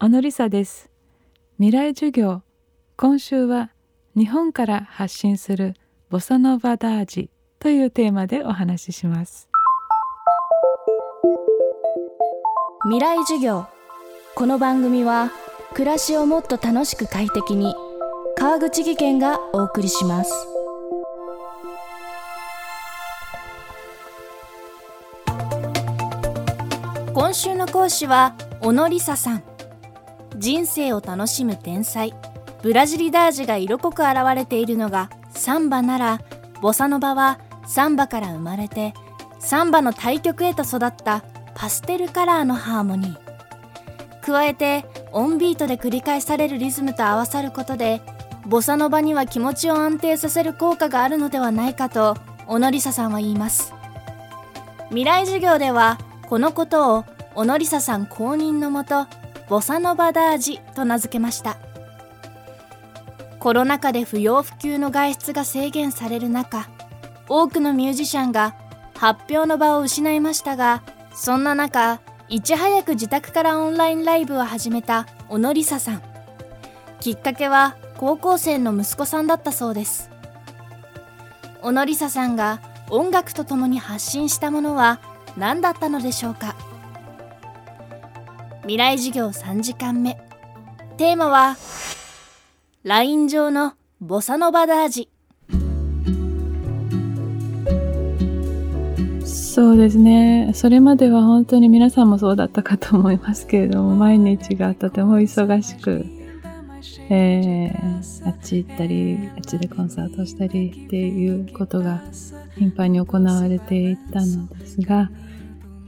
小野梨沙です。未来授業。今週は日本から発信するボサノバダージというテーマでお話しします。未来授業。この番組は暮らしをもっと楽しく快適に川口義賢がお送りします。今週の講師は小野梨沙さん。人生を楽しむ天才。ブラジリダージが色濃く現れているのがサンバならボサノバはサンバから生まれてサンバの対極へと育ったパステルカラーのハーモニー。加えてオンビートで繰り返されるリズムと合わさることでボサノバには気持ちを安定させる効果があるのではないかと小野梨沙さんは言います。未来授業ではこのことを小野梨沙さん公認のもとボサノバダージと名付けました。コロナ禍で不要不急の外出が制限される中多くのミュージシャンが発表の場を失いましたがそんな中いち早く自宅からオンラインライブを始めた小野梨沙さん。きっかけは高校生の息子さんだったそうです。小野梨沙さんが音楽とともに発信したものは何だったのでしょうか？未来授業3時間目。テーマはライン上のボサノバダージ。そうですね。それまでは本当に皆さんもそうだったかと思いますけれども毎日がとても忙しく、えー、あっち行ったりあっちでコンサートしたりっていうことが頻繁に行われていたのですが、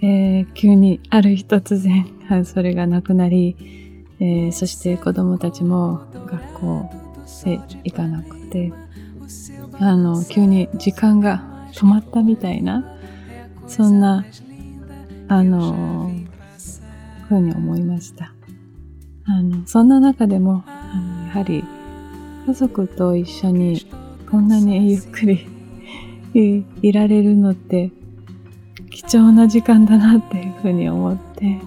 えー、急にある日突然 それがなくなり、えー、そして子供たちも学校へ行かなくてあの急に時間が止まったみたいなそんなあのふうに思いました。あのそんな中でもあのやはり家族と一緒にこんなにゆっくり いられるのって貴重な時間だなっていうふうに思って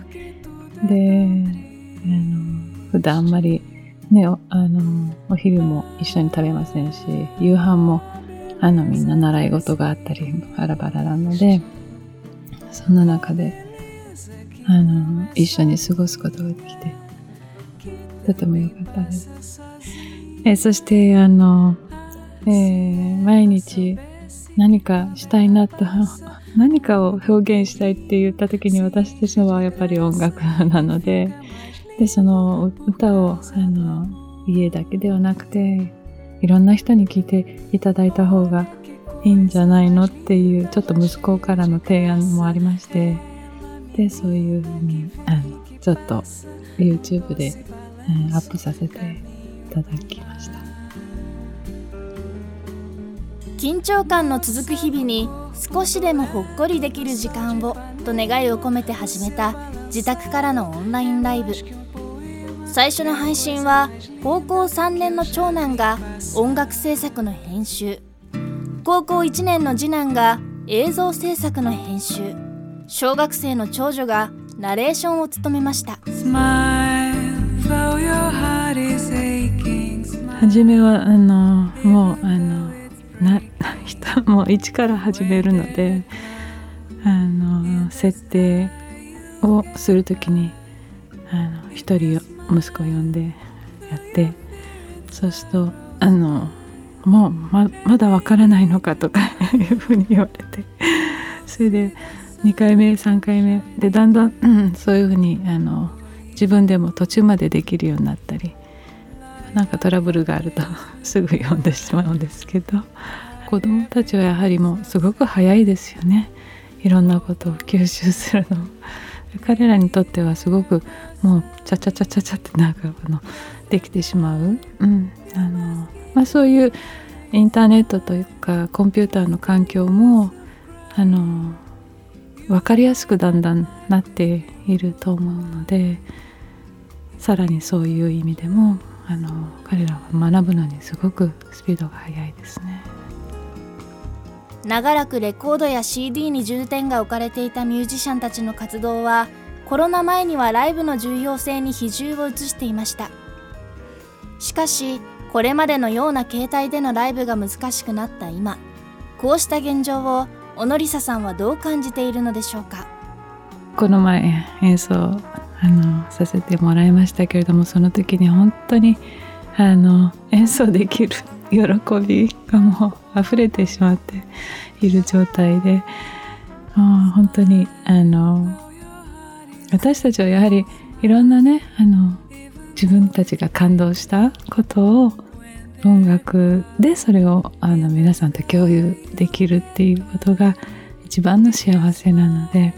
であの普段あんまりねあのお昼も一緒に食べませんし夕飯もあのみんな習い事があったりバラバラなのでそんな中であの一緒に過ごすことができてとても良かったです。えそしてあの、えー、毎日何かしたいなと 何かを表現したいって言った時に私たちのはやっぱり音楽なのででその歌をあの家だけではなくていろんな人に聴いていただいた方がいいんじゃないのっていうちょっと息子からの提案もありましてでそういうふうにあのちょっと YouTube で、うん、アップさせていただきました。緊張感の続く日々に少しでもほっこりできる時間をと願いを込めて始めた自宅からのオンラインライブ。最初の配信は高校3年の長男が音楽制作の編集。高校1年の次男が映像制作の編集。小学生の長女がナレーションを務めました。初めはあのもうあのな人も一から始めるのであの設定をする時にあの一人息子を呼んでやってそうするとあのもうままだわからないのかとかいうふうに言われてそれで2回目3回目でだんだん、うん、そういうふうにあの自分でも途中までできるようになったりなんかトラブルがあると すぐ読んでしまうんですけど子どもたちはやはりもうすごく早いですよね。いろんなことを吸収するの。彼らにとってはすごくもうチャチャチャチャチャってなんかあのできてしまう、うん。あのまあ、そういうインターネットというかコンピューターの環境もあの分かりやすくだんだんなっていると思うのでさらにそういう意味でもあの彼らは学ぶのにすごくスピードが速いですね。長らくレコードや CD に重点が置かれていたミュージシャンたちの活動はコロナ前にはライブの重要性に比重を移していました。しかしこれまでのような形態でのライブが難しくなった今こうした現状を小野梨沙さんはどう感じているのでしょうか？この前演奏あのさせてもらいましたけれどもその時に本当にあの演奏できる喜びがもう溢れてしまっている状態でもう本当にあの私たちはやはりいろんなねあの自分たちが感動したことを音楽でそれをあの皆さんと共有できるっていうことが一番の幸せなので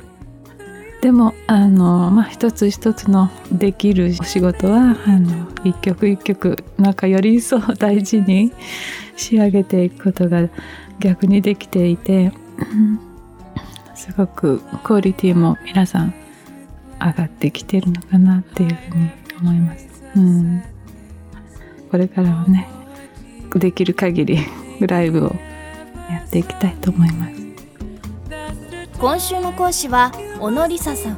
でもあの、まあ、一つ一つのできるお仕事はあの一曲一曲なんかより一層大事に仕上げていくことが逆にできていて すごくクオリティも皆さん上がってきてるのかなっていうふうに思います。うん、これからはねできる限りライブをやっていきたいと思います今週の講師は小野梨沙さん。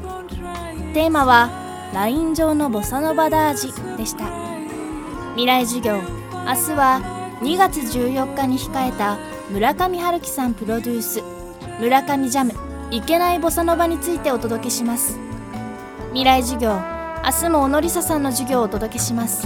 テーマはライン上のボサノバダージでした。未来授業。明日は2月14日に控えた村上春樹さんプロデュース。村上ジャム。いけないボサノバについてお届けします。未来授業。明日も小野梨沙さんの授業をお届けします。